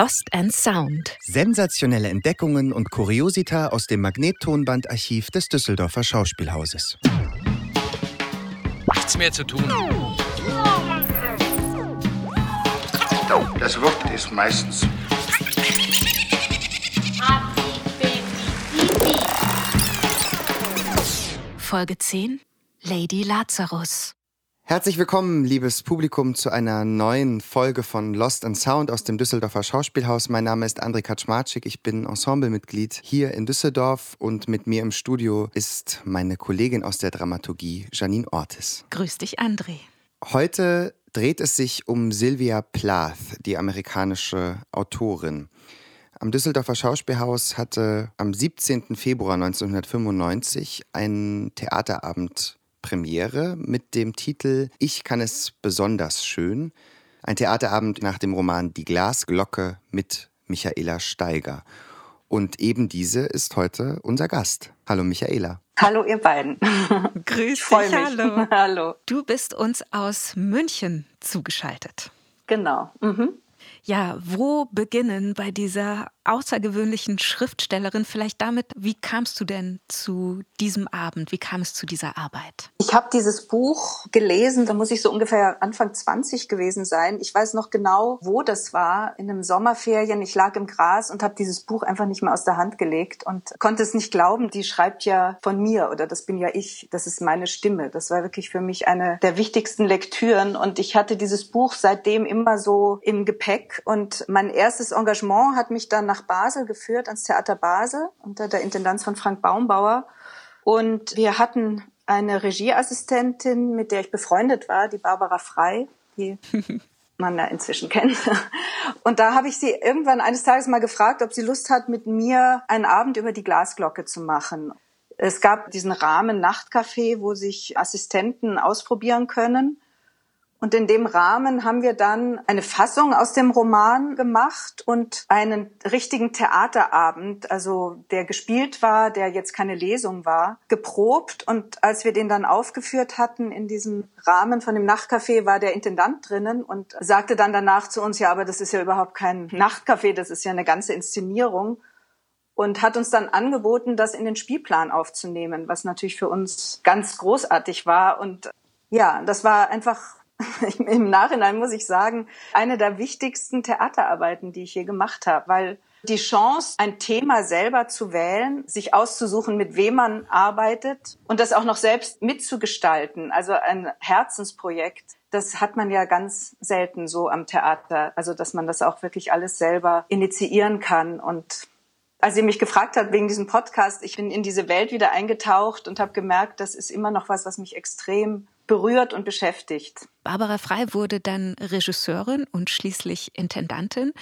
Lost and Sound. Sensationelle Entdeckungen und Kuriosita aus dem Magnettonbandarchiv des Düsseldorfer Schauspielhauses. Nichts mehr zu tun. Das Wort ist meistens Folge 10 Lady Lazarus. Herzlich willkommen, liebes Publikum, zu einer neuen Folge von Lost and Sound aus dem Düsseldorfer Schauspielhaus. Mein Name ist André Kaczmarczyk, ich bin Ensemblemitglied hier in Düsseldorf und mit mir im Studio ist meine Kollegin aus der Dramaturgie, Janine Ortis. Grüß dich, André. Heute dreht es sich um Sylvia Plath, die amerikanische Autorin. Am Düsseldorfer Schauspielhaus hatte am 17. Februar 1995 ein Theaterabend Premiere mit dem Titel Ich kann es besonders schön. Ein Theaterabend nach dem Roman Die Glasglocke mit Michaela Steiger. Und eben diese ist heute unser Gast. Hallo Michaela. Hallo ihr beiden. Grüß dich, mich. hallo. hallo. Du bist uns aus München zugeschaltet. Genau. Mhm. Ja, wo beginnen bei dieser außergewöhnlichen Schriftstellerin? Vielleicht damit, wie kamst du denn zu diesem Abend? Wie kam es zu dieser Arbeit? Ich habe dieses Buch gelesen, da muss ich so ungefähr Anfang 20 gewesen sein. Ich weiß noch genau, wo das war, in einem Sommerferien. Ich lag im Gras und habe dieses Buch einfach nicht mehr aus der Hand gelegt und konnte es nicht glauben, die schreibt ja von mir oder das bin ja ich, das ist meine Stimme. Das war wirklich für mich eine der wichtigsten Lektüren und ich hatte dieses Buch seitdem immer so im Gepäck und mein erstes Engagement hat mich dann nach nach Basel geführt, ans Theater Basel, unter der Intendanz von Frank Baumbauer. Und wir hatten eine Regieassistentin, mit der ich befreundet war, die Barbara Frei, die man ja inzwischen kennt. Und da habe ich sie irgendwann eines Tages mal gefragt, ob sie Lust hat, mit mir einen Abend über die Glasglocke zu machen. Es gab diesen Rahmen Nachtcafé, wo sich Assistenten ausprobieren können. Und in dem Rahmen haben wir dann eine Fassung aus dem Roman gemacht und einen richtigen Theaterabend, also der gespielt war, der jetzt keine Lesung war, geprobt. Und als wir den dann aufgeführt hatten in diesem Rahmen von dem Nachtcafé, war der Intendant drinnen und sagte dann danach zu uns, ja, aber das ist ja überhaupt kein Nachtcafé, das ist ja eine ganze Inszenierung und hat uns dann angeboten, das in den Spielplan aufzunehmen, was natürlich für uns ganz großartig war. Und ja, das war einfach im Nachhinein muss ich sagen, eine der wichtigsten Theaterarbeiten, die ich hier gemacht habe, weil die Chance, ein Thema selber zu wählen, sich auszusuchen, mit wem man arbeitet und das auch noch selbst mitzugestalten, also ein Herzensprojekt, das hat man ja ganz selten so am Theater, also dass man das auch wirklich alles selber initiieren kann. Und als ihr mich gefragt habt wegen diesem Podcast, ich bin in diese Welt wieder eingetaucht und habe gemerkt, das ist immer noch was, was mich extrem berührt und beschäftigt. Barbara Frei wurde dann Regisseurin und schließlich Intendantin.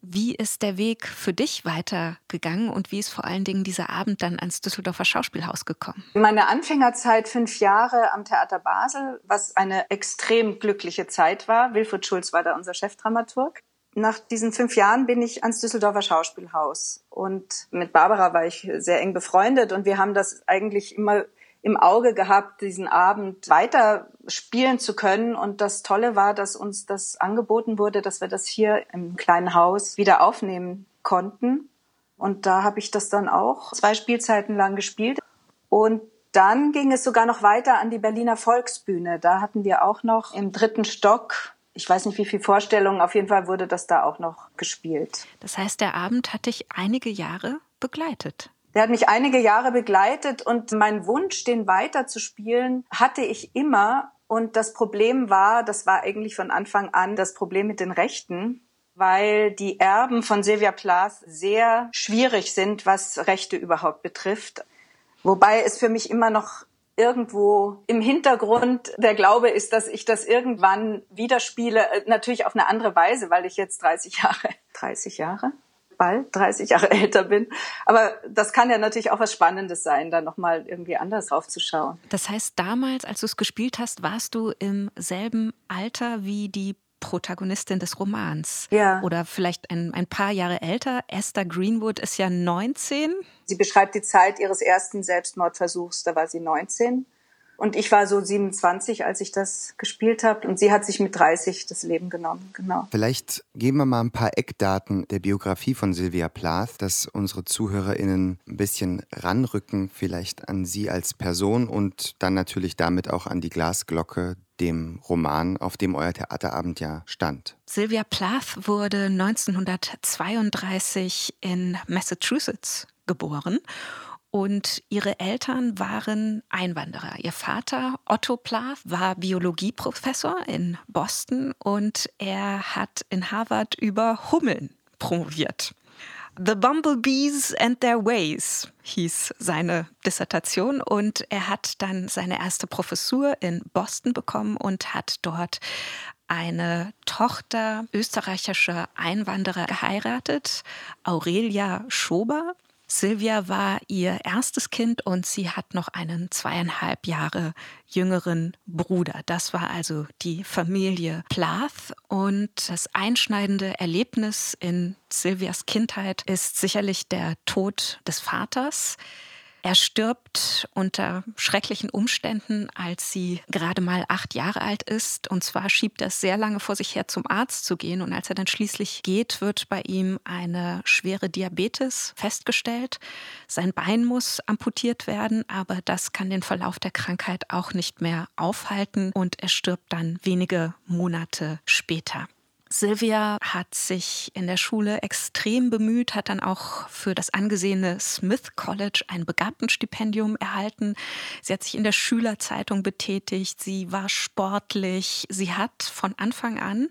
Wie ist der Weg für dich weitergegangen und wie ist vor allen Dingen dieser Abend dann ans Düsseldorfer Schauspielhaus gekommen? Meine Anfängerzeit fünf Jahre am Theater Basel, was eine extrem glückliche Zeit war. Wilfried Schulz war da unser Chefdramaturg. Nach diesen fünf Jahren bin ich ans Düsseldorfer Schauspielhaus und mit Barbara war ich sehr eng befreundet und wir haben das eigentlich immer im Auge gehabt, diesen Abend weiter spielen zu können. Und das Tolle war, dass uns das angeboten wurde, dass wir das hier im kleinen Haus wieder aufnehmen konnten. Und da habe ich das dann auch zwei Spielzeiten lang gespielt. Und dann ging es sogar noch weiter an die Berliner Volksbühne. Da hatten wir auch noch im dritten Stock ich weiß nicht, wie viele Vorstellungen, auf jeden Fall wurde das da auch noch gespielt. Das heißt, der Abend hat dich einige Jahre begleitet. Der hat mich einige Jahre begleitet und mein Wunsch, den weiter zu spielen, hatte ich immer. Und das Problem war, das war eigentlich von Anfang an das Problem mit den Rechten, weil die Erben von Silvia Plath sehr schwierig sind, was Rechte überhaupt betrifft. Wobei es für mich immer noch irgendwo im Hintergrund der Glaube ist, dass ich das irgendwann wieder spiele, natürlich auf eine andere Weise, weil ich jetzt 30 Jahre, 30 Jahre, bald 30 Jahre älter bin. Aber das kann ja natürlich auch was Spannendes sein, da nochmal irgendwie anders draufzuschauen. Das heißt, damals, als du es gespielt hast, warst du im selben Alter wie die Protagonistin des Romans. Ja. Oder vielleicht ein, ein paar Jahre älter. Esther Greenwood ist ja 19. Sie beschreibt die Zeit ihres ersten Selbstmordversuchs, da war sie 19. Und ich war so 27, als ich das gespielt habe. Und sie hat sich mit 30 das Leben genommen. Genau. Vielleicht geben wir mal ein paar Eckdaten der Biografie von Sylvia Plath, dass unsere ZuhörerInnen ein bisschen ranrücken, vielleicht an sie als Person und dann natürlich damit auch an die Glasglocke, dem Roman, auf dem euer Theaterabend ja stand. Sylvia Plath wurde 1932 in Massachusetts geboren und ihre Eltern waren Einwanderer. Ihr Vater, Otto Plath, war Biologieprofessor in Boston und er hat in Harvard über Hummeln promoviert. The Bumblebees and Their Ways hieß seine Dissertation und er hat dann seine erste Professur in Boston bekommen und hat dort eine Tochter österreichischer Einwanderer geheiratet, Aurelia Schober. Silvia war ihr erstes Kind und sie hat noch einen zweieinhalb Jahre jüngeren Bruder. Das war also die Familie Plath. Und das einschneidende Erlebnis in Silvias Kindheit ist sicherlich der Tod des Vaters. Er stirbt unter schrecklichen Umständen, als sie gerade mal acht Jahre alt ist. Und zwar schiebt er es sehr lange vor sich her, zum Arzt zu gehen. Und als er dann schließlich geht, wird bei ihm eine schwere Diabetes festgestellt. Sein Bein muss amputiert werden, aber das kann den Verlauf der Krankheit auch nicht mehr aufhalten. Und er stirbt dann wenige Monate später. Sylvia hat sich in der Schule extrem bemüht, hat dann auch für das angesehene Smith College ein Begabtenstipendium erhalten. Sie hat sich in der Schülerzeitung betätigt, sie war sportlich, sie hat von Anfang an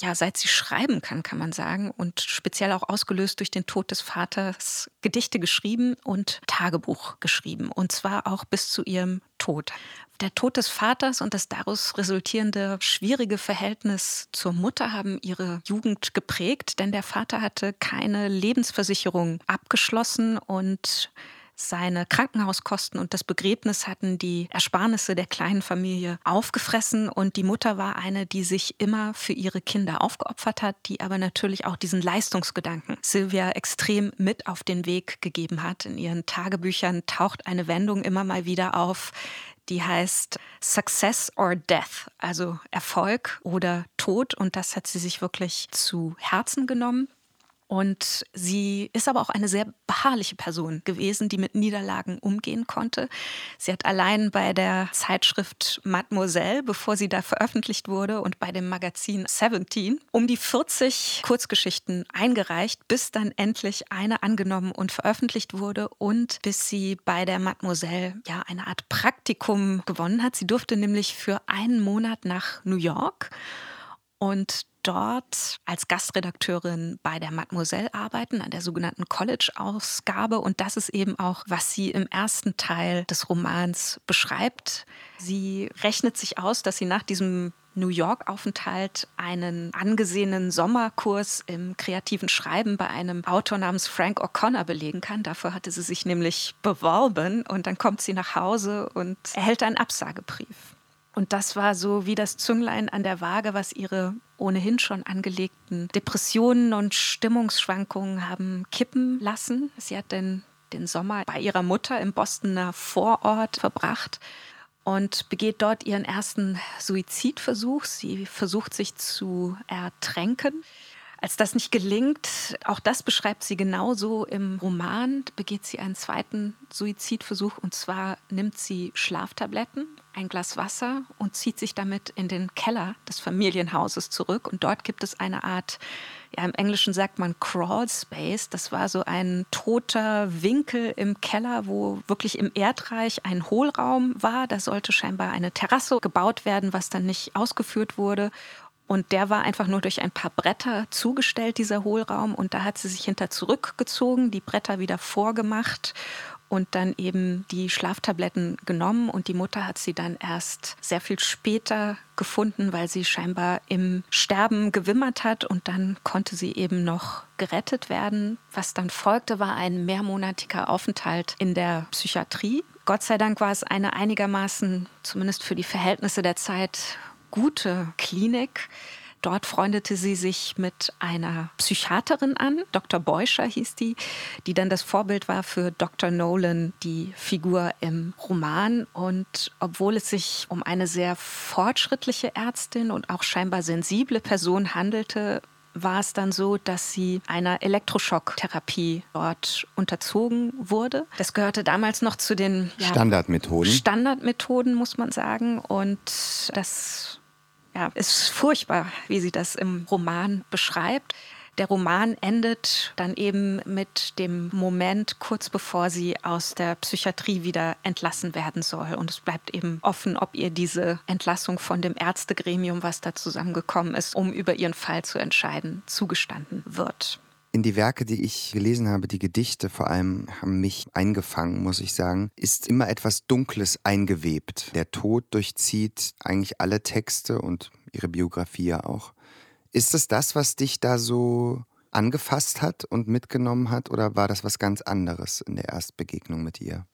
ja, seit sie schreiben kann, kann man sagen, und speziell auch ausgelöst durch den Tod des Vaters, Gedichte geschrieben und Tagebuch geschrieben. Und zwar auch bis zu ihrem Tod. Der Tod des Vaters und das daraus resultierende schwierige Verhältnis zur Mutter haben ihre Jugend geprägt, denn der Vater hatte keine Lebensversicherung abgeschlossen und seine Krankenhauskosten und das Begräbnis hatten die Ersparnisse der kleinen Familie aufgefressen und die Mutter war eine, die sich immer für ihre Kinder aufgeopfert hat, die aber natürlich auch diesen Leistungsgedanken Sylvia extrem mit auf den Weg gegeben hat. In ihren Tagebüchern taucht eine Wendung immer mal wieder auf, die heißt Success or Death, also Erfolg oder Tod. Und das hat sie sich wirklich zu Herzen genommen. Und sie ist aber auch eine sehr beharrliche Person gewesen, die mit Niederlagen umgehen konnte. Sie hat allein bei der Zeitschrift Mademoiselle, bevor sie da veröffentlicht wurde, und bei dem Magazin Seventeen um die 40 Kurzgeschichten eingereicht, bis dann endlich eine angenommen und veröffentlicht wurde und bis sie bei der Mademoiselle ja eine Art Praktikum gewonnen hat. Sie durfte nämlich für einen Monat nach New York und dort als Gastredakteurin bei der Mademoiselle arbeiten, an der sogenannten College-Ausgabe. Und das ist eben auch, was sie im ersten Teil des Romans beschreibt. Sie rechnet sich aus, dass sie nach diesem New York-Aufenthalt einen angesehenen Sommerkurs im kreativen Schreiben bei einem Autor namens Frank O'Connor belegen kann. Dafür hatte sie sich nämlich beworben und dann kommt sie nach Hause und erhält einen Absagebrief. Und das war so wie das Zünglein an der Waage, was ihre ohnehin schon angelegten Depressionen und Stimmungsschwankungen haben kippen lassen. Sie hat den, den Sommer bei ihrer Mutter im Bostoner Vorort verbracht und begeht dort ihren ersten Suizidversuch. Sie versucht sich zu ertränken. Als das nicht gelingt, auch das beschreibt sie genauso im Roman, begeht sie einen zweiten Suizidversuch und zwar nimmt sie Schlaftabletten, ein Glas Wasser und zieht sich damit in den Keller des Familienhauses zurück und dort gibt es eine Art ja, im Englischen sagt man Crawl Space. Das war so ein toter Winkel im Keller, wo wirklich im Erdreich ein Hohlraum war. Da sollte scheinbar eine Terrasse gebaut werden, was dann nicht ausgeführt wurde. Und der war einfach nur durch ein paar Bretter zugestellt, dieser Hohlraum. Und da hat sie sich hinter zurückgezogen, die Bretter wieder vorgemacht und dann eben die Schlaftabletten genommen. Und die Mutter hat sie dann erst sehr viel später gefunden, weil sie scheinbar im Sterben gewimmert hat. Und dann konnte sie eben noch gerettet werden. Was dann folgte, war ein mehrmonatiger Aufenthalt in der Psychiatrie. Gott sei Dank war es eine einigermaßen, zumindest für die Verhältnisse der Zeit, gute Klinik. Dort freundete sie sich mit einer Psychiaterin an, Dr. Beuscher hieß die, die dann das Vorbild war für Dr. Nolan, die Figur im Roman. Und obwohl es sich um eine sehr fortschrittliche Ärztin und auch scheinbar sensible Person handelte, war es dann so, dass sie einer Elektroschocktherapie dort unterzogen wurde. Das gehörte damals noch zu den ja, Standardmethoden. Standardmethoden, muss man sagen. Und das ja, ist furchtbar, wie sie das im Roman beschreibt. Der Roman endet dann eben mit dem Moment, kurz bevor sie aus der Psychiatrie wieder entlassen werden soll. Und es bleibt eben offen, ob ihr diese Entlassung von dem Ärztegremium, was da zusammengekommen ist, um über ihren Fall zu entscheiden, zugestanden wird. In die Werke, die ich gelesen habe, die Gedichte vor allem, haben mich eingefangen, muss ich sagen, ist immer etwas Dunkles eingewebt. Der Tod durchzieht eigentlich alle Texte und ihre Biografie ja auch. Ist es das, was dich da so angefasst hat und mitgenommen hat oder war das was ganz anderes in der Erstbegegnung mit ihr?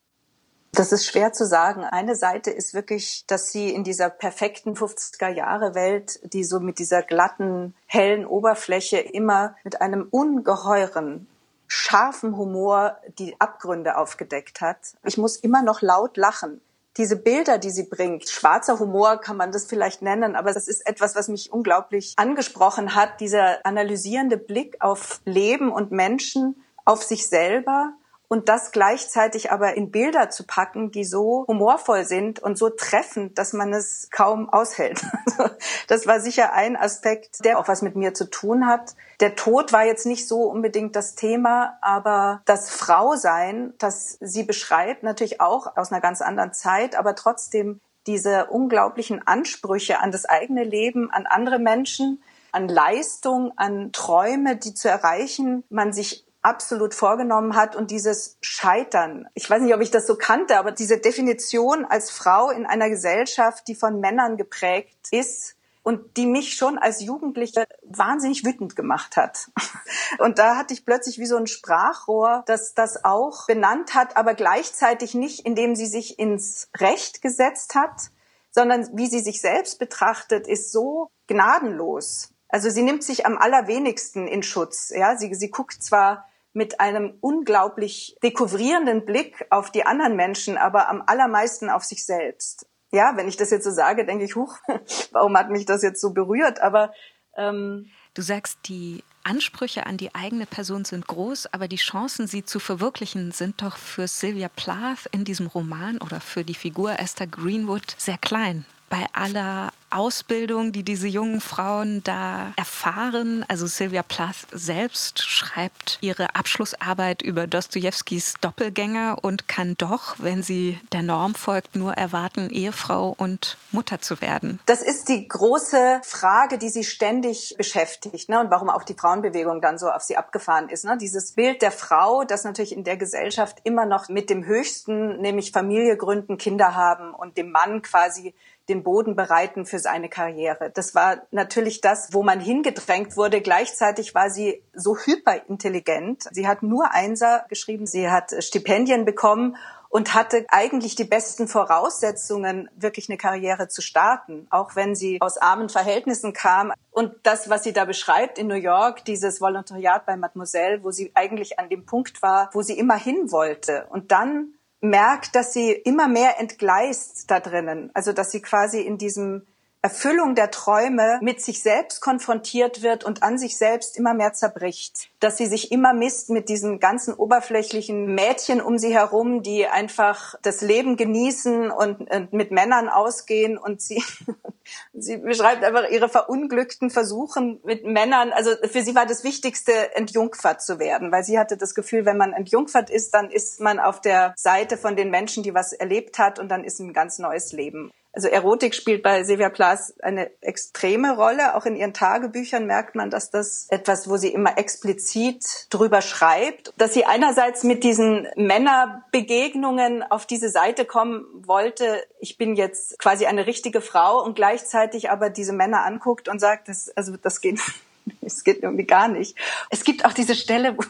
Das ist schwer zu sagen. Eine Seite ist wirklich, dass sie in dieser perfekten 50er Jahre Welt, die so mit dieser glatten, hellen Oberfläche immer mit einem ungeheuren, scharfen Humor die Abgründe aufgedeckt hat. Ich muss immer noch laut lachen diese Bilder, die sie bringt, schwarzer Humor kann man das vielleicht nennen, aber das ist etwas, was mich unglaublich angesprochen hat, dieser analysierende Blick auf Leben und Menschen, auf sich selber und das gleichzeitig aber in Bilder zu packen, die so humorvoll sind und so treffend, dass man es kaum aushält. das war sicher ein Aspekt, der auch was mit mir zu tun hat. Der Tod war jetzt nicht so unbedingt das Thema, aber das Frausein, das sie beschreibt, natürlich auch aus einer ganz anderen Zeit, aber trotzdem diese unglaublichen Ansprüche an das eigene Leben, an andere Menschen, an Leistung, an Träume, die zu erreichen, man sich absolut vorgenommen hat und dieses Scheitern. Ich weiß nicht, ob ich das so kannte, aber diese Definition als Frau in einer Gesellschaft, die von Männern geprägt ist und die mich schon als Jugendliche wahnsinnig wütend gemacht hat. Und da hatte ich plötzlich wie so ein Sprachrohr, das das auch benannt hat, aber gleichzeitig nicht, indem sie sich ins Recht gesetzt hat, sondern wie sie sich selbst betrachtet, ist so gnadenlos. Also sie nimmt sich am allerwenigsten in Schutz. Ja, sie, sie guckt zwar mit einem unglaublich dekouvrierenden Blick auf die anderen Menschen, aber am allermeisten auf sich selbst. Ja, wenn ich das jetzt so sage, denke ich, huch, warum hat mich das jetzt so berührt? Aber ähm, du sagst, die Ansprüche an die eigene Person sind groß, aber die Chancen, sie zu verwirklichen, sind doch für Sylvia Plath in diesem Roman oder für die Figur Esther Greenwood sehr klein. Bei aller Ausbildung, die diese jungen Frauen da erfahren. Also Sylvia Plath selbst schreibt ihre Abschlussarbeit über Dostojewskis Doppelgänger und kann doch, wenn sie der Norm folgt, nur erwarten, Ehefrau und Mutter zu werden. Das ist die große Frage, die sie ständig beschäftigt ne? und warum auch die Frauenbewegung dann so auf sie abgefahren ist. Ne? Dieses Bild der Frau, das natürlich in der Gesellschaft immer noch mit dem Höchsten, nämlich Familie gründen, Kinder haben und dem Mann quasi den Boden bereiten für seine Karriere. Das war natürlich das, wo man hingedrängt wurde. Gleichzeitig war sie so hyperintelligent. Sie hat nur Einser geschrieben, sie hat Stipendien bekommen und hatte eigentlich die besten Voraussetzungen, wirklich eine Karriere zu starten, auch wenn sie aus armen Verhältnissen kam. Und das, was sie da beschreibt in New York, dieses Volontariat bei Mademoiselle, wo sie eigentlich an dem Punkt war, wo sie immer hin wollte. Und dann merkt, dass sie immer mehr entgleist da drinnen. Also, dass sie quasi in diesem Erfüllung der Träume mit sich selbst konfrontiert wird und an sich selbst immer mehr zerbricht. Dass sie sich immer misst mit diesen ganzen oberflächlichen Mädchen um sie herum, die einfach das Leben genießen und, und mit Männern ausgehen und sie, sie beschreibt einfach ihre verunglückten Versuchen mit Männern. Also für sie war das Wichtigste, entjungfert zu werden, weil sie hatte das Gefühl, wenn man entjungfert ist, dann ist man auf der Seite von den Menschen, die was erlebt hat und dann ist ein ganz neues Leben. Also Erotik spielt bei Silvia Plath eine extreme Rolle. Auch in ihren Tagebüchern merkt man, dass das etwas, wo sie immer explizit drüber schreibt, dass sie einerseits mit diesen Männerbegegnungen auf diese Seite kommen wollte. Ich bin jetzt quasi eine richtige Frau und gleichzeitig aber diese Männer anguckt und sagt, das, also das geht, das geht irgendwie gar nicht. Es gibt auch diese Stelle, wo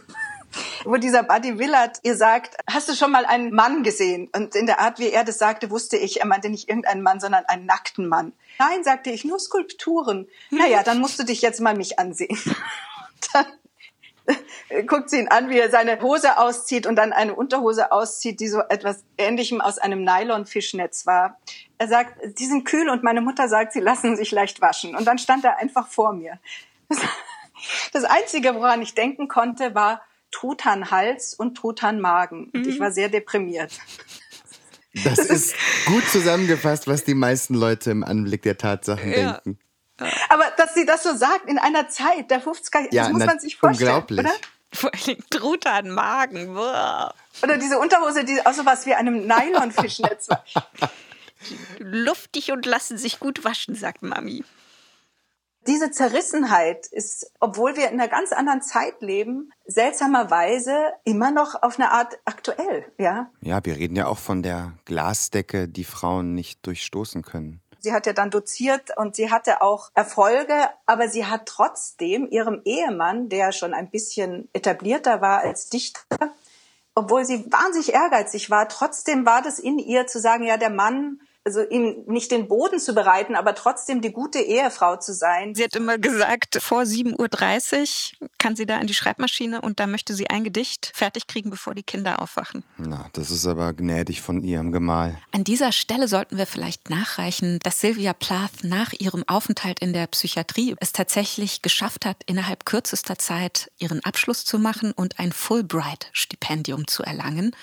wo dieser Buddy Willard ihr sagt, hast du schon mal einen Mann gesehen? Und in der Art, wie er das sagte, wusste ich, er meinte nicht irgendeinen Mann, sondern einen nackten Mann. Nein, sagte ich, nur Skulpturen. Naja, dann musst du dich jetzt mal mich ansehen. dann guckt sie ihn an, wie er seine Hose auszieht und dann eine Unterhose auszieht, die so etwas Ähnlichem aus einem Nylon-Fischnetz war. Er sagt, die sind kühl und meine Mutter sagt, sie lassen sich leicht waschen. Und dann stand er einfach vor mir. Das Einzige, woran ich denken konnte, war Truthahn Hals und Truthahn Magen. Und ich mhm. war sehr deprimiert. Das, das ist gut zusammengefasst, was die meisten Leute im Anblick der Tatsachen ja. denken. Aber dass sie das so sagt in einer Zeit der 50er, ja, das muss man sich vorstellen, unglaublich. oder? Vor allem Truthahn Magen. Boah. Oder diese Unterhose, die auch so was wie einem Nylonfischnetz war. Luftig und lassen sich gut waschen, sagt Mami. Diese Zerrissenheit ist, obwohl wir in einer ganz anderen Zeit leben, seltsamerweise immer noch auf eine Art aktuell, ja? Ja, wir reden ja auch von der Glasdecke, die Frauen nicht durchstoßen können. Sie hat ja dann doziert und sie hatte auch Erfolge, aber sie hat trotzdem ihrem Ehemann, der schon ein bisschen etablierter war als Dichter, obwohl sie wahnsinnig ehrgeizig war, trotzdem war das in ihr zu sagen, ja, der Mann also ihm nicht den Boden zu bereiten, aber trotzdem die gute Ehefrau zu sein. Sie hat immer gesagt, vor 7.30 Uhr kann sie da an die Schreibmaschine und da möchte sie ein Gedicht fertig kriegen, bevor die Kinder aufwachen. Na, das ist aber gnädig von ihrem Gemahl. An dieser Stelle sollten wir vielleicht nachreichen, dass Sylvia Plath nach ihrem Aufenthalt in der Psychiatrie es tatsächlich geschafft hat, innerhalb kürzester Zeit ihren Abschluss zu machen und ein Fulbright-Stipendium zu erlangen.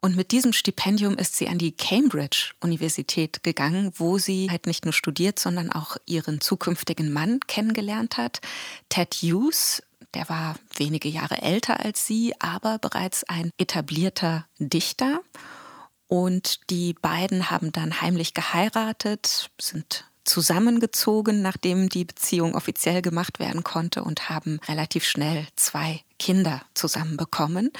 Und mit diesem Stipendium ist sie an die Cambridge-Universität gegangen, wo sie halt nicht nur studiert, sondern auch ihren zukünftigen Mann kennengelernt hat. Ted Hughes, der war wenige Jahre älter als sie, aber bereits ein etablierter Dichter. Und die beiden haben dann heimlich geheiratet, sind zusammengezogen, nachdem die Beziehung offiziell gemacht werden konnte und haben relativ schnell zwei Kinder zusammenbekommen.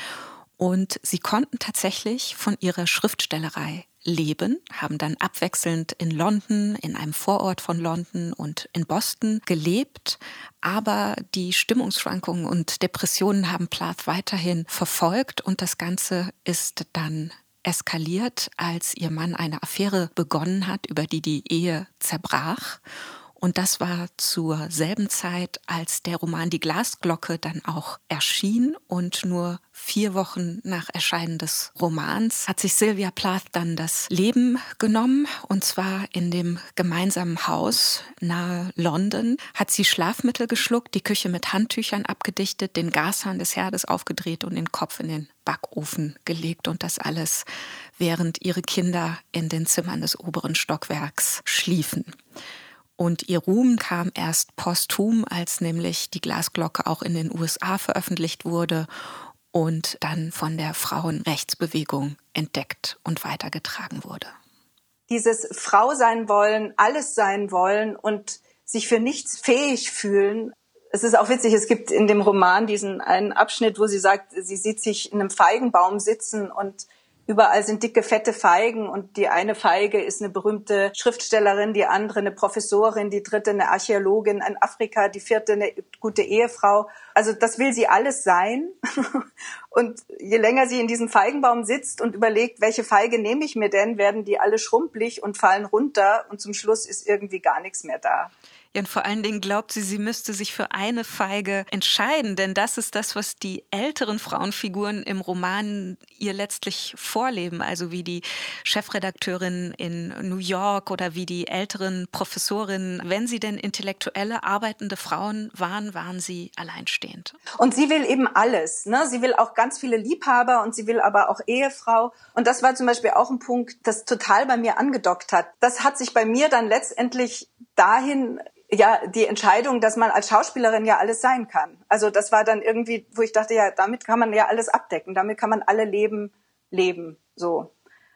Und sie konnten tatsächlich von ihrer Schriftstellerei leben, haben dann abwechselnd in London, in einem Vorort von London und in Boston gelebt. Aber die Stimmungsschwankungen und Depressionen haben Plath weiterhin verfolgt und das Ganze ist dann eskaliert, als ihr Mann eine Affäre begonnen hat, über die die Ehe zerbrach. Und das war zur selben Zeit, als der Roman Die Glasglocke dann auch erschien. Und nur vier Wochen nach Erscheinen des Romans hat sich Sylvia Plath dann das Leben genommen. Und zwar in dem gemeinsamen Haus nahe London. Hat sie Schlafmittel geschluckt, die Küche mit Handtüchern abgedichtet, den Gashahn des Herdes aufgedreht und den Kopf in den Backofen gelegt. Und das alles, während ihre Kinder in den Zimmern des oberen Stockwerks schliefen. Und ihr Ruhm kam erst posthum, als nämlich die Glasglocke auch in den USA veröffentlicht wurde und dann von der Frauenrechtsbewegung entdeckt und weitergetragen wurde. Dieses Frau sein wollen, alles sein wollen und sich für nichts fähig fühlen. Es ist auch witzig, es gibt in dem Roman diesen einen Abschnitt, wo sie sagt, sie sieht sich in einem Feigenbaum sitzen und Überall sind dicke, fette Feigen und die eine Feige ist eine berühmte Schriftstellerin, die andere eine Professorin, die dritte eine Archäologin in Afrika, die vierte eine gute Ehefrau. Also das will sie alles sein. Und je länger sie in diesem Feigenbaum sitzt und überlegt, welche Feige nehme ich mir denn, werden die alle schrumpelig und fallen runter und zum Schluss ist irgendwie gar nichts mehr da. Ja, und vor allen Dingen glaubt sie, sie müsste sich für eine Feige entscheiden, denn das ist das, was die älteren Frauenfiguren im Roman ihr letztlich vorleben, also wie die Chefredakteurin in New York oder wie die älteren Professorinnen. Wenn sie denn intellektuelle, arbeitende Frauen waren, waren sie alleinstehend. Und sie will eben alles. Ne? Sie will auch ganz viele Liebhaber und sie will aber auch Ehefrau. Und das war zum Beispiel auch ein Punkt, das total bei mir angedockt hat. Das hat sich bei mir dann letztendlich dahin ja, die Entscheidung, dass man als Schauspielerin ja alles sein kann. Also das war dann irgendwie, wo ich dachte, ja, damit kann man ja alles abdecken, damit kann man alle Leben leben, so.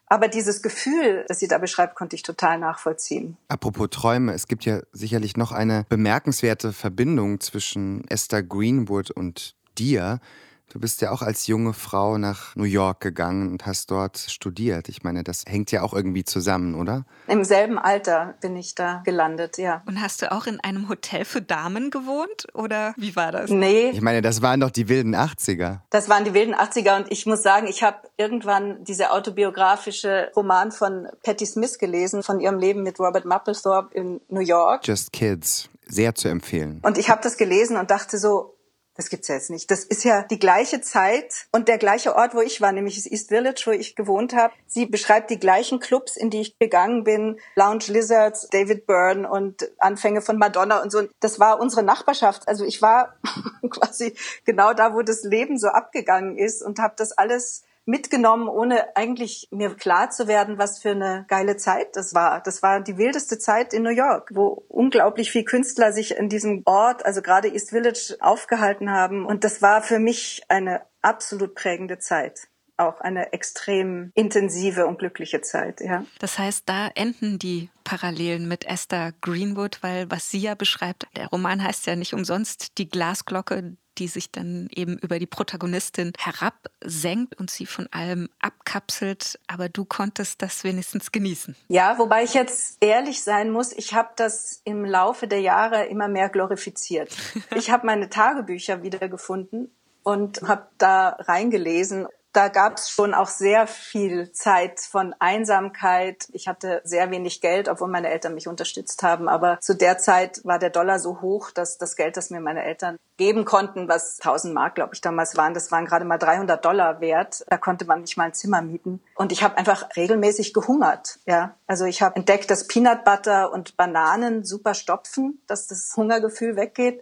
Aber dieses Gefühl, das sie da beschreibt, konnte ich total nachvollziehen. Apropos Träume, es gibt ja sicherlich noch eine bemerkenswerte Verbindung zwischen Esther Greenwood und dir. Du bist ja auch als junge Frau nach New York gegangen und hast dort studiert. Ich meine, das hängt ja auch irgendwie zusammen, oder? Im selben Alter bin ich da gelandet, ja. Und hast du auch in einem Hotel für Damen gewohnt oder wie war das? Nee. Ich meine, das waren doch die wilden 80er. Das waren die wilden 80er und ich muss sagen, ich habe irgendwann diese autobiografische Roman von Patti Smith gelesen, von ihrem Leben mit Robert Mapplethorpe in New York. Just Kids, sehr zu empfehlen. Und ich habe das gelesen und dachte so, das gibt's ja jetzt nicht. Das ist ja die gleiche Zeit und der gleiche Ort, wo ich war, nämlich das East Village, wo ich gewohnt habe. Sie beschreibt die gleichen Clubs, in die ich gegangen bin. Lounge Lizards, David Byrne und Anfänge von Madonna und so. Das war unsere Nachbarschaft. Also ich war quasi genau da, wo das Leben so abgegangen ist und habe das alles mitgenommen, ohne eigentlich mir klar zu werden, was für eine geile Zeit das war. Das war die wildeste Zeit in New York, wo unglaublich viele Künstler sich in diesem Ort, also gerade East Village, aufgehalten haben. Und das war für mich eine absolut prägende Zeit auch eine extrem intensive und glückliche Zeit, ja. Das heißt, da enden die Parallelen mit Esther Greenwood, weil was sie ja beschreibt, der Roman heißt ja nicht umsonst die Glasglocke, die sich dann eben über die Protagonistin herabsenkt und sie von allem abkapselt. Aber du konntest das wenigstens genießen. Ja, wobei ich jetzt ehrlich sein muss, ich habe das im Laufe der Jahre immer mehr glorifiziert. Ich habe meine Tagebücher wiedergefunden und habe da reingelesen da gab es schon auch sehr viel Zeit von Einsamkeit. Ich hatte sehr wenig Geld, obwohl meine Eltern mich unterstützt haben. Aber zu der Zeit war der Dollar so hoch, dass das Geld, das mir meine Eltern geben konnten, was 1000 Mark, glaube ich, damals waren, das waren gerade mal 300 Dollar wert. Da konnte man nicht mal ein Zimmer mieten. Und ich habe einfach regelmäßig gehungert. Ja, also ich habe entdeckt, dass Peanut Butter und Bananen super stopfen, dass das Hungergefühl weggeht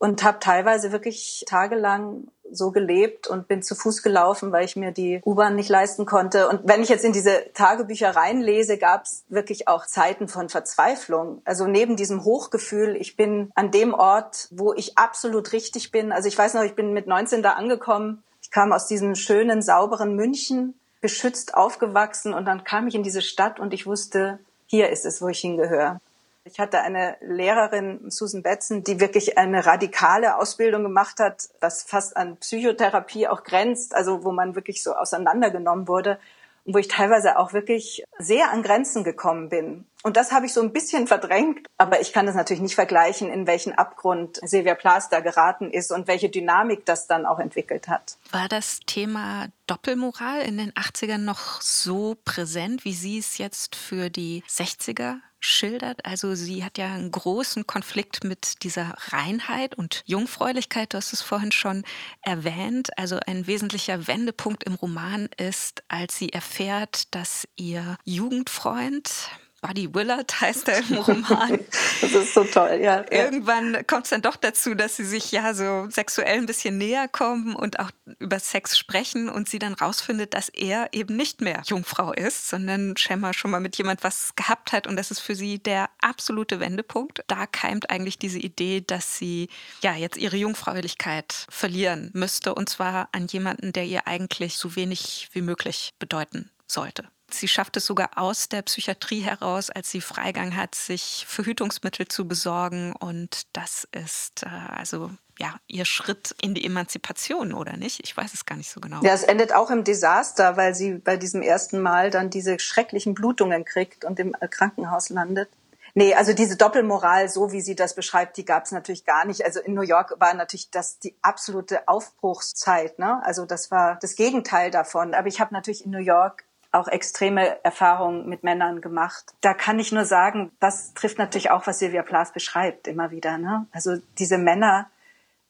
und habe teilweise wirklich tagelang so gelebt und bin zu Fuß gelaufen, weil ich mir die U-Bahn nicht leisten konnte. Und wenn ich jetzt in diese Tagebücher reinlese, gab es wirklich auch Zeiten von Verzweiflung. Also neben diesem Hochgefühl, ich bin an dem Ort, wo ich absolut richtig bin. Also ich weiß noch, ich bin mit 19 da angekommen. Ich kam aus diesem schönen, sauberen München, beschützt aufgewachsen und dann kam ich in diese Stadt und ich wusste, hier ist es, wo ich hingehöre. Ich hatte eine Lehrerin, Susan Betzen, die wirklich eine radikale Ausbildung gemacht hat, was fast an Psychotherapie auch grenzt, also wo man wirklich so auseinandergenommen wurde und wo ich teilweise auch wirklich sehr an Grenzen gekommen bin. Und das habe ich so ein bisschen verdrängt, aber ich kann das natürlich nicht vergleichen, in welchen Abgrund Silvia Plath da geraten ist und welche Dynamik das dann auch entwickelt hat. War das Thema Doppelmoral in den 80ern noch so präsent, wie Sie es jetzt für die 60er schildert. Also sie hat ja einen großen Konflikt mit dieser Reinheit und Jungfräulichkeit. Du hast es vorhin schon erwähnt. Also ein wesentlicher Wendepunkt im Roman ist, als sie erfährt, dass ihr Jugendfreund Buddy Willard heißt er im Roman. das ist so toll, ja. Irgendwann kommt es dann doch dazu, dass sie sich ja so sexuell ein bisschen näher kommen und auch über Sex sprechen und sie dann rausfindet, dass er eben nicht mehr Jungfrau ist, sondern scheinbar schon mal mit jemand was gehabt hat und das ist für sie der absolute Wendepunkt. Da keimt eigentlich diese Idee, dass sie ja jetzt ihre Jungfräulichkeit verlieren müsste und zwar an jemanden, der ihr eigentlich so wenig wie möglich bedeuten sollte. Sie schafft es sogar aus der Psychiatrie heraus, als sie Freigang hat, sich Verhütungsmittel zu besorgen. Und das ist äh, also ja ihr Schritt in die Emanzipation, oder nicht? Ich weiß es gar nicht so genau. Ja, es endet auch im Desaster, weil sie bei diesem ersten Mal dann diese schrecklichen Blutungen kriegt und im Krankenhaus landet. Nee, also diese Doppelmoral, so wie sie das beschreibt, die gab es natürlich gar nicht. Also in New York war natürlich das die absolute Aufbruchszeit. Ne? Also das war das Gegenteil davon. Aber ich habe natürlich in New York auch extreme Erfahrungen mit Männern gemacht. Da kann ich nur sagen, das trifft natürlich auch, was Silvia Plath beschreibt, immer wieder. Ne? Also diese Männer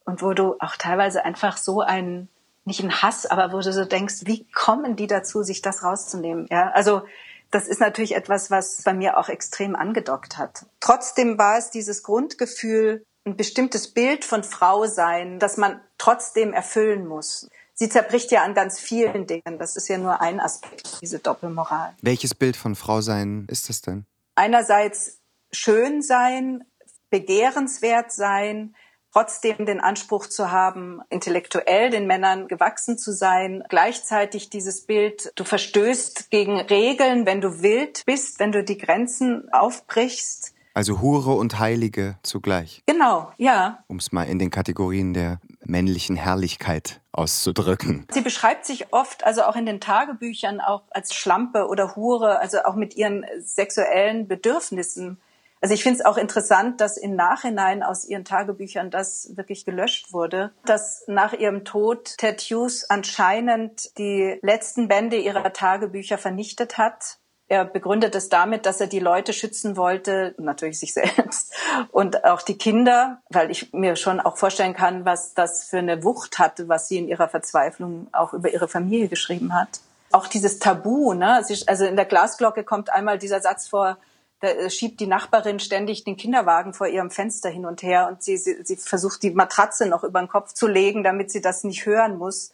und wo du auch teilweise einfach so ein, nicht ein Hass, aber wo du so denkst, wie kommen die dazu, sich das rauszunehmen? Ja, also das ist natürlich etwas, was bei mir auch extrem angedockt hat. Trotzdem war es dieses Grundgefühl, ein bestimmtes Bild von Frau sein, das man trotzdem erfüllen muss sie zerbricht ja an ganz vielen Dingen. Das ist ja nur ein Aspekt, diese Doppelmoral. Welches Bild von Frau sein ist das denn? Einerseits schön sein, begehrenswert sein, trotzdem den Anspruch zu haben, intellektuell den Männern gewachsen zu sein, gleichzeitig dieses Bild, du verstößt gegen Regeln, wenn du wild bist, wenn du die Grenzen aufbrichst. Also Hure und Heilige zugleich. Genau, ja. Um es mal in den Kategorien der männlichen Herrlichkeit auszudrücken. Sie beschreibt sich oft, also auch in den Tagebüchern, auch als Schlampe oder Hure, also auch mit ihren sexuellen Bedürfnissen. Also ich finde es auch interessant, dass im Nachhinein aus ihren Tagebüchern das wirklich gelöscht wurde, dass nach ihrem Tod Ted Hughes anscheinend die letzten Bände ihrer Tagebücher vernichtet hat er begründet es damit, dass er die Leute schützen wollte, natürlich sich selbst und auch die Kinder, weil ich mir schon auch vorstellen kann, was das für eine Wucht hatte, was sie in ihrer Verzweiflung auch über ihre Familie geschrieben hat. Auch dieses Tabu, ne? also in der Glasglocke kommt einmal dieser Satz vor, da schiebt die Nachbarin ständig den Kinderwagen vor ihrem Fenster hin und her und sie, sie, sie versucht die Matratze noch über den Kopf zu legen, damit sie das nicht hören muss.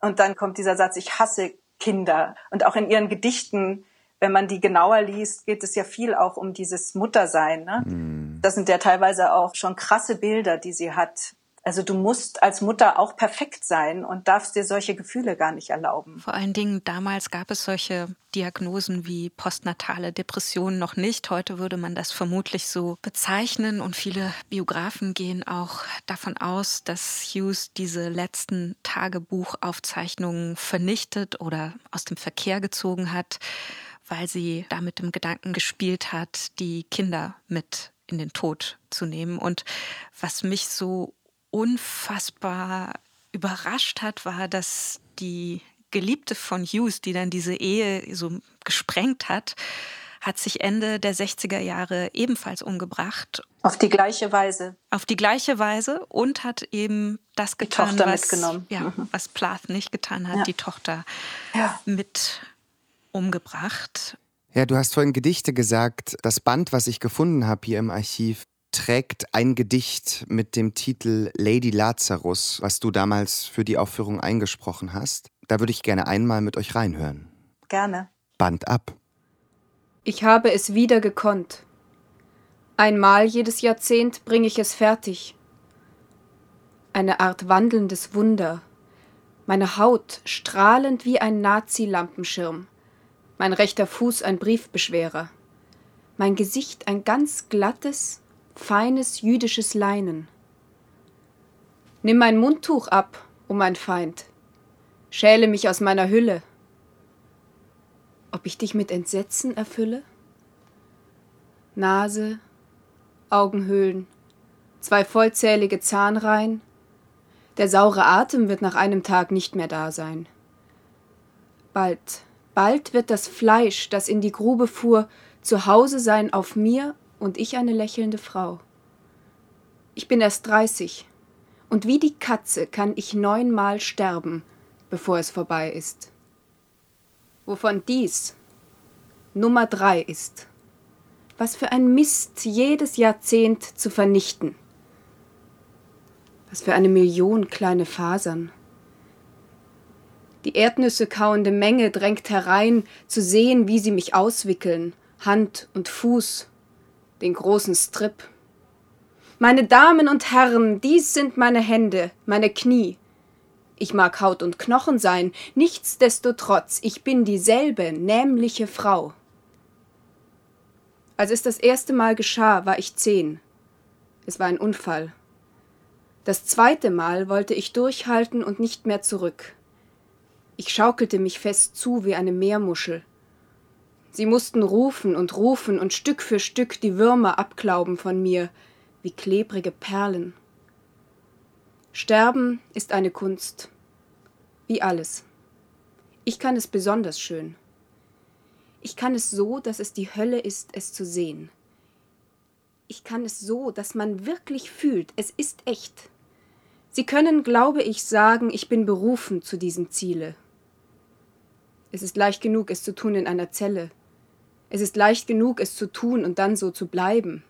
Und dann kommt dieser Satz, ich hasse Kinder. Und auch in ihren Gedichten wenn man die genauer liest, geht es ja viel auch um dieses Muttersein. Ne? Mm. Das sind ja teilweise auch schon krasse Bilder, die sie hat. Also du musst als Mutter auch perfekt sein und darfst dir solche Gefühle gar nicht erlauben. Vor allen Dingen damals gab es solche Diagnosen wie postnatale Depressionen noch nicht. Heute würde man das vermutlich so bezeichnen und viele Biografen gehen auch davon aus, dass Hughes diese letzten Tagebuchaufzeichnungen vernichtet oder aus dem Verkehr gezogen hat weil sie da mit dem Gedanken gespielt hat, die Kinder mit in den Tod zu nehmen. Und was mich so unfassbar überrascht hat, war, dass die Geliebte von Hughes, die dann diese Ehe so gesprengt hat, hat sich Ende der 60er Jahre ebenfalls umgebracht. Auf die gleiche Weise. Auf die gleiche Weise und hat eben das getan, was, ja, mhm. was Plath nicht getan hat, ja. die Tochter ja. mit umgebracht. Ja, du hast vorhin Gedichte gesagt. Das Band, was ich gefunden habe hier im Archiv, trägt ein Gedicht mit dem Titel Lady Lazarus, was du damals für die Aufführung eingesprochen hast. Da würde ich gerne einmal mit euch reinhören. Gerne. Band ab. Ich habe es wieder gekonnt. Einmal jedes Jahrzehnt bringe ich es fertig. Eine Art wandelndes Wunder. Meine Haut strahlend wie ein Nazi-Lampenschirm mein rechter Fuß ein Briefbeschwerer, mein Gesicht ein ganz glattes, feines jüdisches Leinen. Nimm mein Mundtuch ab, o oh mein Feind, schäle mich aus meiner Hülle. Ob ich dich mit Entsetzen erfülle? Nase, Augenhöhlen, zwei vollzählige Zahnreihen, der saure Atem wird nach einem Tag nicht mehr da sein. Bald Bald wird das Fleisch, das in die Grube fuhr, zu Hause sein auf mir und ich eine lächelnde Frau. Ich bin erst dreißig, und wie die Katze kann ich neunmal sterben, bevor es vorbei ist. Wovon dies Nummer drei ist. Was für ein Mist jedes Jahrzehnt zu vernichten. Was für eine Million kleine Fasern. Die Erdnüsse kauende Menge drängt herein, zu sehen, wie sie mich auswickeln, Hand und Fuß, den großen Strip. Meine Damen und Herren, dies sind meine Hände, meine Knie. Ich mag Haut und Knochen sein, nichtsdestotrotz, ich bin dieselbe nämliche Frau. Als es das erste Mal geschah, war ich zehn. Es war ein Unfall. Das zweite Mal wollte ich durchhalten und nicht mehr zurück. Ich schaukelte mich fest zu wie eine Meermuschel. Sie mussten rufen und rufen und Stück für Stück die Würmer abklauben von mir, wie klebrige Perlen. Sterben ist eine Kunst, wie alles. Ich kann es besonders schön. Ich kann es so, dass es die Hölle ist, es zu sehen. Ich kann es so, dass man wirklich fühlt, es ist echt. Sie können, glaube ich, sagen, ich bin berufen zu diesem Ziele. Es ist leicht genug, es zu tun in einer Zelle. Es ist leicht genug, es zu tun und dann so zu bleiben.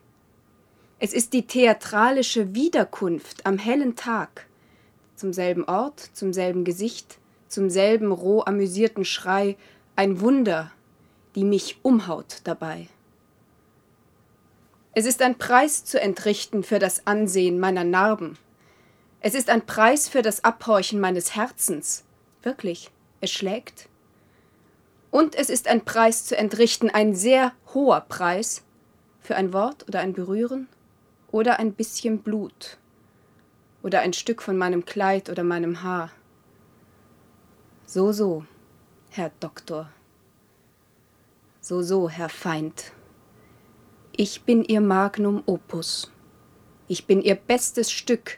Es ist die theatralische Wiederkunft am hellen Tag, zum selben Ort, zum selben Gesicht, zum selben roh amüsierten Schrei, ein Wunder, die mich umhaut dabei. Es ist ein Preis zu entrichten für das Ansehen meiner Narben. Es ist ein Preis für das Abhorchen meines Herzens. Wirklich, es schlägt. Und es ist ein Preis zu entrichten, ein sehr hoher Preis für ein Wort oder ein Berühren oder ein bisschen Blut oder ein Stück von meinem Kleid oder meinem Haar. So, so, Herr Doktor. So, so, Herr Feind. Ich bin Ihr Magnum Opus. Ich bin Ihr bestes Stück,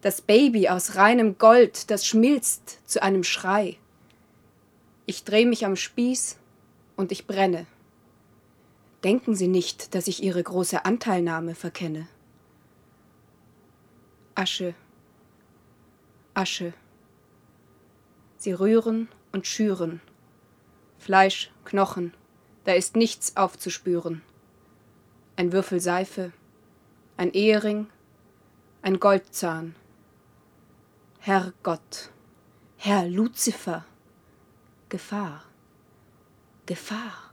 das Baby aus reinem Gold, das schmilzt zu einem Schrei. Ich drehe mich am Spieß und ich brenne. Denken Sie nicht, dass ich Ihre große Anteilnahme verkenne. Asche, Asche. Sie rühren und schüren. Fleisch, Knochen, da ist nichts aufzuspüren. Ein Würfel Seife, ein Ehering, ein Goldzahn. Herr Gott, Herr Luzifer, Gefahr, Gefahr.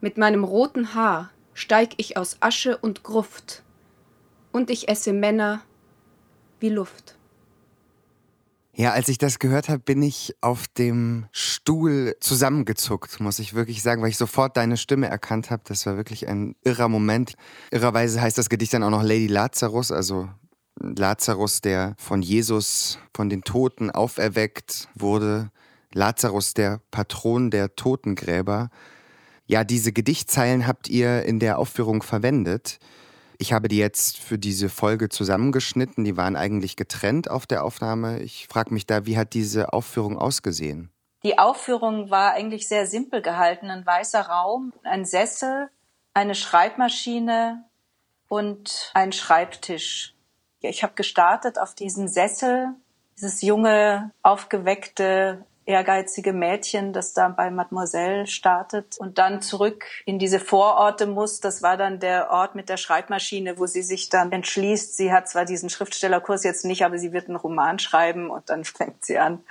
Mit meinem roten Haar steig ich aus Asche und Gruft, und ich esse Männer wie Luft. Ja, als ich das gehört habe, bin ich auf dem Stuhl zusammengezuckt, muss ich wirklich sagen, weil ich sofort deine Stimme erkannt habe. Das war wirklich ein irrer Moment. Irrerweise heißt das Gedicht dann auch noch Lady Lazarus, also Lazarus, der von Jesus, von den Toten auferweckt wurde. Lazarus, der Patron der Totengräber. Ja, diese Gedichtzeilen habt ihr in der Aufführung verwendet. Ich habe die jetzt für diese Folge zusammengeschnitten. Die waren eigentlich getrennt auf der Aufnahme. Ich frage mich da, wie hat diese Aufführung ausgesehen? Die Aufführung war eigentlich sehr simpel gehalten. Ein weißer Raum, ein Sessel, eine Schreibmaschine und ein Schreibtisch. Ich habe gestartet auf diesen Sessel, dieses junge, aufgeweckte, ehrgeizige Mädchen, das da bei Mademoiselle startet und dann zurück in diese Vororte muss. Das war dann der Ort mit der Schreibmaschine, wo sie sich dann entschließt, sie hat zwar diesen Schriftstellerkurs jetzt nicht, aber sie wird einen Roman schreiben und dann fängt sie an.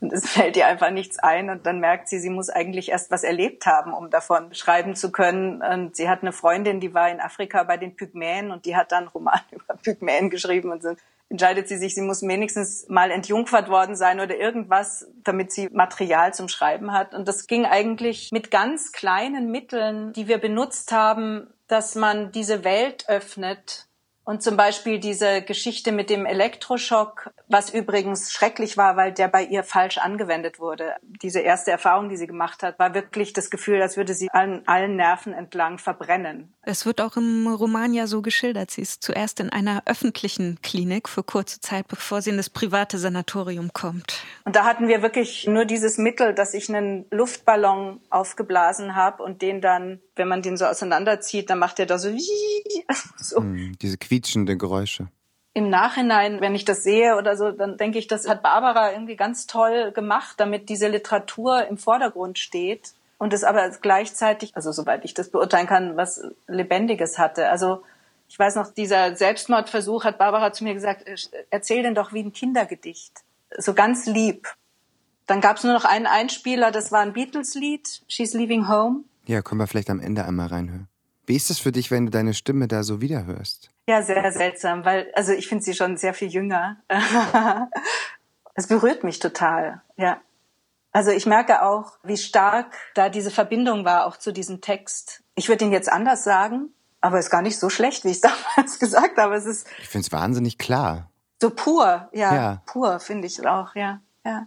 Und es fällt ihr einfach nichts ein und dann merkt sie, sie muss eigentlich erst was erlebt haben, um davon schreiben zu können. Und sie hat eine Freundin, die war in Afrika bei den Pygmäen und die hat dann einen Roman über Pygmäen geschrieben und so entscheidet sie sich, sie muss wenigstens mal entjungfert worden sein oder irgendwas, damit sie Material zum Schreiben hat. Und das ging eigentlich mit ganz kleinen Mitteln, die wir benutzt haben, dass man diese Welt öffnet und zum Beispiel diese Geschichte mit dem Elektroschock, was übrigens schrecklich war, weil der bei ihr falsch angewendet wurde. Diese erste Erfahrung, die sie gemacht hat, war wirklich das Gefühl, als würde sie an allen Nerven entlang verbrennen. Es wird auch im Roman ja so geschildert. Sie ist zuerst in einer öffentlichen Klinik für kurze Zeit, bevor sie in das private Sanatorium kommt. Und da hatten wir wirklich nur dieses Mittel, dass ich einen Luftballon aufgeblasen habe und den dann, wenn man den so auseinanderzieht, dann macht er da so, so. Hm, diese quietschende Geräusche. Im Nachhinein, wenn ich das sehe oder so, dann denke ich, das hat Barbara irgendwie ganz toll gemacht, damit diese Literatur im Vordergrund steht und es aber gleichzeitig, also soweit ich das beurteilen kann, was Lebendiges hatte. Also ich weiß noch, dieser Selbstmordversuch hat Barbara zu mir gesagt, erzähl den doch wie ein Kindergedicht. So ganz lieb. Dann gab es nur noch einen Einspieler, das war ein Beatles-Lied, She's Leaving Home. Ja, können wir vielleicht am Ende einmal reinhören. Wie ist es für dich, wenn du deine Stimme da so wiederhörst? Ja, sehr seltsam, weil, also ich finde sie schon sehr viel jünger. es berührt mich total, ja. Also ich merke auch, wie stark da diese Verbindung war, auch zu diesem Text. Ich würde ihn jetzt anders sagen, aber es ist gar nicht so schlecht, wie ich es damals gesagt habe. Es ist ich finde es wahnsinnig klar. So pur, ja, ja. pur finde ich auch, ja, ja.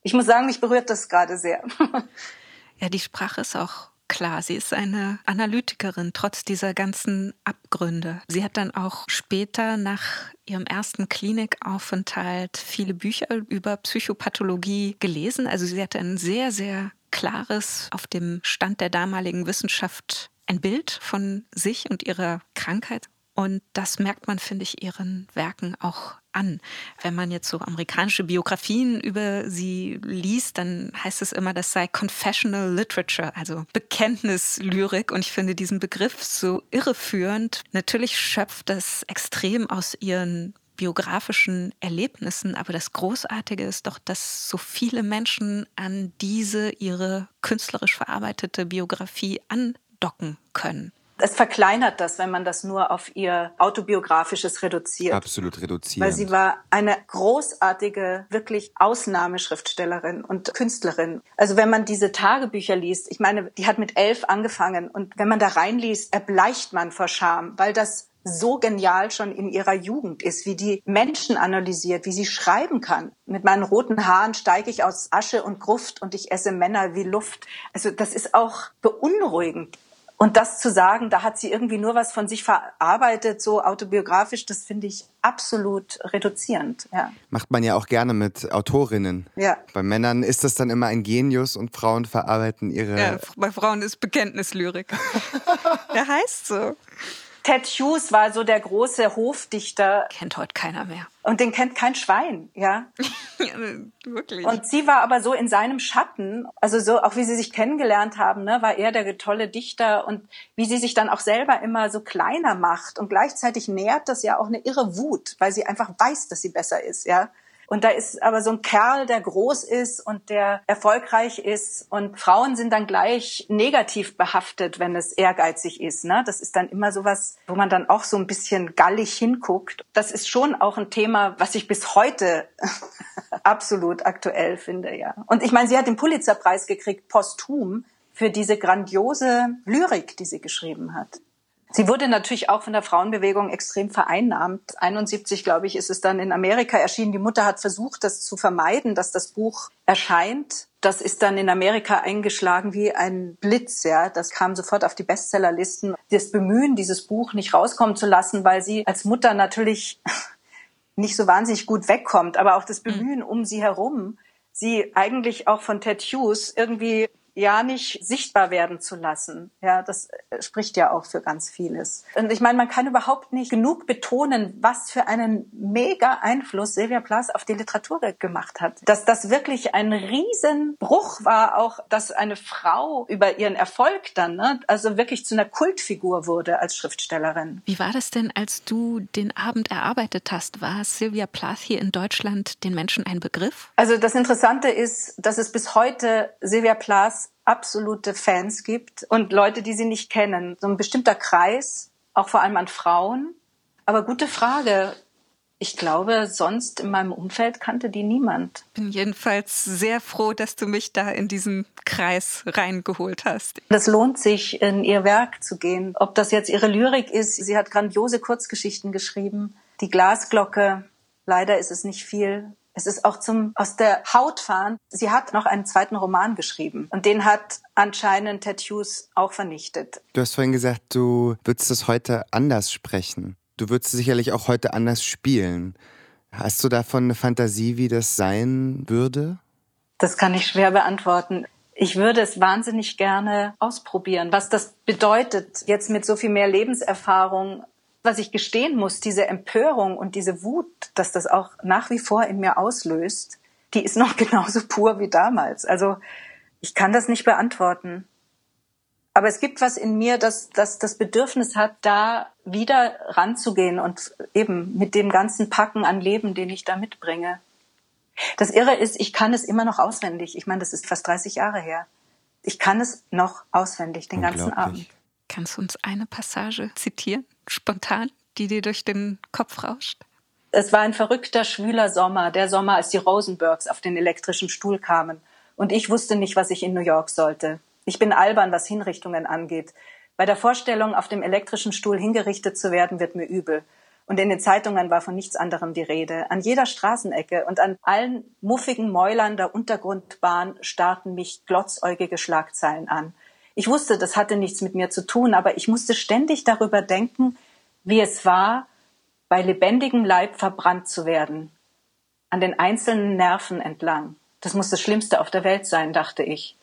Ich muss sagen, mich berührt das gerade sehr. ja, die Sprache ist auch Klar, sie ist eine Analytikerin, trotz dieser ganzen Abgründe. Sie hat dann auch später nach ihrem ersten Klinikaufenthalt viele Bücher über Psychopathologie gelesen. Also sie hatte ein sehr, sehr klares, auf dem Stand der damaligen Wissenschaft ein Bild von sich und ihrer Krankheit. Und das merkt man, finde ich, ihren Werken auch an. Wenn man jetzt so amerikanische Biografien über sie liest, dann heißt es immer, das sei Confessional Literature, also Bekenntnislyrik. Und ich finde diesen Begriff so irreführend. Natürlich schöpft das extrem aus ihren biografischen Erlebnissen, aber das Großartige ist doch, dass so viele Menschen an diese ihre künstlerisch verarbeitete Biografie andocken können es verkleinert das, wenn man das nur auf ihr autobiografisches reduziert. Absolut reduziert. Weil sie war eine großartige, wirklich Ausnahmeschriftstellerin und Künstlerin. Also wenn man diese Tagebücher liest, ich meine, die hat mit elf angefangen und wenn man da reinliest, erbleicht man vor Scham, weil das so genial schon in ihrer Jugend ist, wie die Menschen analysiert, wie sie schreiben kann. Mit meinen roten Haaren steige ich aus Asche und Gruft und ich esse Männer wie Luft. Also das ist auch beunruhigend. Und das zu sagen, da hat sie irgendwie nur was von sich verarbeitet, so autobiografisch, das finde ich absolut reduzierend. Ja. Macht man ja auch gerne mit Autorinnen. Ja. Bei Männern ist das dann immer ein Genius und Frauen verarbeiten ihre. Ja, bei Frauen ist Bekenntnislyrik. Der heißt so. Ted Hughes war so der große Hofdichter. Kennt heute keiner mehr. Und den kennt kein Schwein, ja. ja wirklich. Und sie war aber so in seinem Schatten, also so, auch wie sie sich kennengelernt haben, ne, war er der tolle Dichter und wie sie sich dann auch selber immer so kleiner macht und gleichzeitig nährt das ja auch eine irre Wut, weil sie einfach weiß, dass sie besser ist, ja. Und da ist aber so ein Kerl, der groß ist und der erfolgreich ist. Und Frauen sind dann gleich negativ behaftet, wenn es ehrgeizig ist. Ne? Das ist dann immer so was, wo man dann auch so ein bisschen gallig hinguckt. Das ist schon auch ein Thema, was ich bis heute absolut aktuell finde, ja. Und ich meine, sie hat den Pulitzerpreis gekriegt, posthum, für diese grandiose Lyrik, die sie geschrieben hat. Sie wurde natürlich auch von der Frauenbewegung extrem vereinnahmt. 71, glaube ich, ist es dann in Amerika erschienen. Die Mutter hat versucht, das zu vermeiden, dass das Buch erscheint. Das ist dann in Amerika eingeschlagen wie ein Blitz, ja. Das kam sofort auf die Bestsellerlisten. Das Bemühen, dieses Buch nicht rauskommen zu lassen, weil sie als Mutter natürlich nicht so wahnsinnig gut wegkommt, aber auch das mhm. Bemühen um sie herum, sie eigentlich auch von Ted Hughes irgendwie ja nicht sichtbar werden zu lassen. Ja, das äh, spricht ja auch für ganz vieles. Und ich meine, man kann überhaupt nicht genug betonen, was für einen mega Einfluss Silvia Plath auf die Literatur gemacht hat. Dass das wirklich ein Riesenbruch war, auch dass eine Frau über ihren Erfolg dann, ne, also wirklich zu einer Kultfigur wurde als Schriftstellerin. Wie war das denn, als du den Abend erarbeitet hast? War Silvia Plath hier in Deutschland den Menschen ein Begriff? Also das Interessante ist, dass es bis heute Silvia Plath absolute Fans gibt und Leute, die sie nicht kennen. So ein bestimmter Kreis, auch vor allem an Frauen. Aber gute Frage. Ich glaube, sonst in meinem Umfeld kannte die niemand. Bin jedenfalls sehr froh, dass du mich da in diesen Kreis reingeholt hast. Das lohnt sich, in ihr Werk zu gehen. Ob das jetzt ihre Lyrik ist, sie hat grandiose Kurzgeschichten geschrieben. Die Glasglocke, leider ist es nicht viel. Es ist auch zum aus der Haut fahren. Sie hat noch einen zweiten Roman geschrieben und den hat anscheinend Tattoos auch vernichtet. Du hast vorhin gesagt, du würdest es heute anders sprechen. Du würdest sicherlich auch heute anders spielen. Hast du davon eine Fantasie, wie das sein würde? Das kann ich schwer beantworten. Ich würde es wahnsinnig gerne ausprobieren, was das bedeutet, jetzt mit so viel mehr Lebenserfahrung was ich gestehen muss, diese Empörung und diese Wut, dass das auch nach wie vor in mir auslöst, die ist noch genauso pur wie damals. Also ich kann das nicht beantworten. Aber es gibt was in mir, das, das das Bedürfnis hat, da wieder ranzugehen und eben mit dem ganzen Packen an Leben, den ich da mitbringe. Das Irre ist, ich kann es immer noch auswendig. Ich meine, das ist fast 30 Jahre her. Ich kann es noch auswendig den ganzen Abend. Kannst du uns eine Passage zitieren? Spontan, die dir durch den Kopf rauscht? Es war ein verrückter, schwüler Sommer, der Sommer, als die Rosenbergs auf den elektrischen Stuhl kamen. Und ich wusste nicht, was ich in New York sollte. Ich bin albern, was Hinrichtungen angeht. Bei der Vorstellung, auf dem elektrischen Stuhl hingerichtet zu werden, wird mir übel. Und in den Zeitungen war von nichts anderem die Rede. An jeder Straßenecke und an allen muffigen Mäulern der Untergrundbahn starrten mich glotzäugige Schlagzeilen an. Ich wusste, das hatte nichts mit mir zu tun, aber ich musste ständig darüber denken, wie es war, bei lebendigem Leib verbrannt zu werden, an den einzelnen Nerven entlang. Das muss das Schlimmste auf der Welt sein, dachte ich.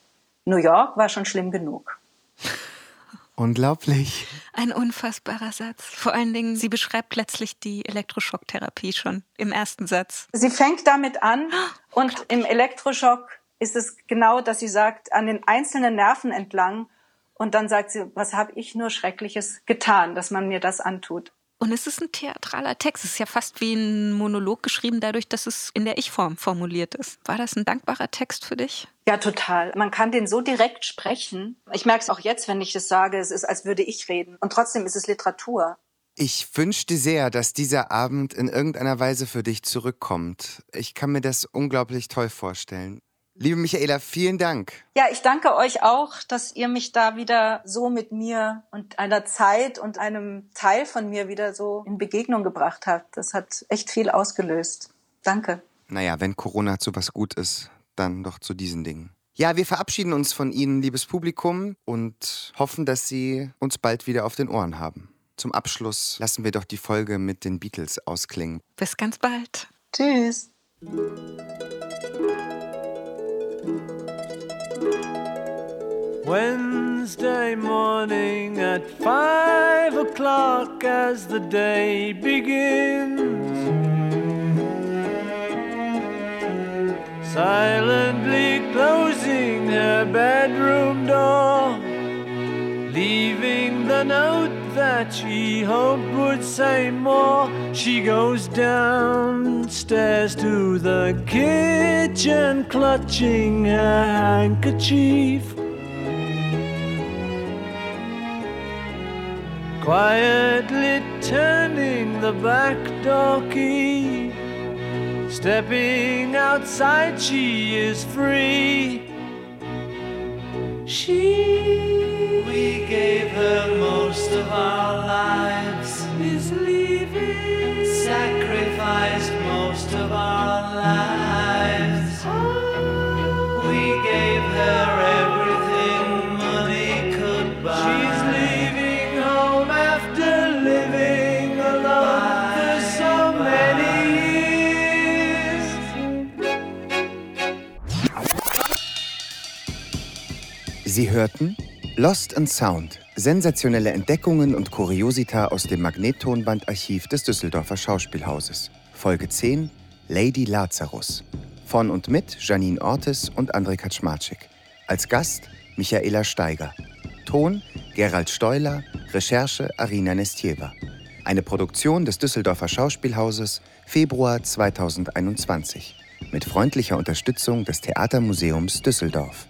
New York war schon schlimm genug. Unglaublich. Ein unfassbarer Satz. Vor allen Dingen, sie beschreibt letztlich die Elektroschocktherapie schon im ersten Satz. Sie fängt damit an und im Elektroschock ist es genau, dass sie sagt, an den einzelnen Nerven entlang. Und dann sagt sie, was habe ich nur Schreckliches getan, dass man mir das antut. Und es ist ein theatraler Text. Es ist ja fast wie ein Monolog geschrieben, dadurch, dass es in der Ich-Form formuliert ist. War das ein dankbarer Text für dich? Ja, total. Man kann den so direkt sprechen. Ich merke es auch jetzt, wenn ich das sage. Es ist, als würde ich reden. Und trotzdem ist es Literatur. Ich wünschte sehr, dass dieser Abend in irgendeiner Weise für dich zurückkommt. Ich kann mir das unglaublich toll vorstellen. Liebe Michaela, vielen Dank. Ja, ich danke euch auch, dass ihr mich da wieder so mit mir und einer Zeit und einem Teil von mir wieder so in Begegnung gebracht habt. Das hat echt viel ausgelöst. Danke. Naja, wenn Corona zu was gut ist, dann doch zu diesen Dingen. Ja, wir verabschieden uns von Ihnen, liebes Publikum, und hoffen, dass Sie uns bald wieder auf den Ohren haben. Zum Abschluss lassen wir doch die Folge mit den Beatles ausklingen. Bis ganz bald. Tschüss. Wednesday morning at five o'clock as the day begins. Silently closing her bedroom door, leaving the note that she hoped would say more. She goes downstairs to the kitchen, clutching her handkerchief. Quietly turning the back door key. Stepping outside, she is free. She, we gave her most of our lives. Is leaving. Sacrificed most of our lives. Oh. We gave her everything money could buy. She's leaving home after living alone bye, for so many years. Sie hörten Lost and Sound, sensationelle Entdeckungen und Kuriosita aus dem Magnettonbandarchiv des Düsseldorfer Schauspielhauses. Folge 10 Lady Lazarus. Von und mit Janine Ortis und André Kaczmarczyk. Als Gast Michaela Steiger. Ton Gerald Steuler, Recherche Arina Nestjeva. Eine Produktion des Düsseldorfer Schauspielhauses Februar 2021 mit freundlicher Unterstützung des Theatermuseums Düsseldorf.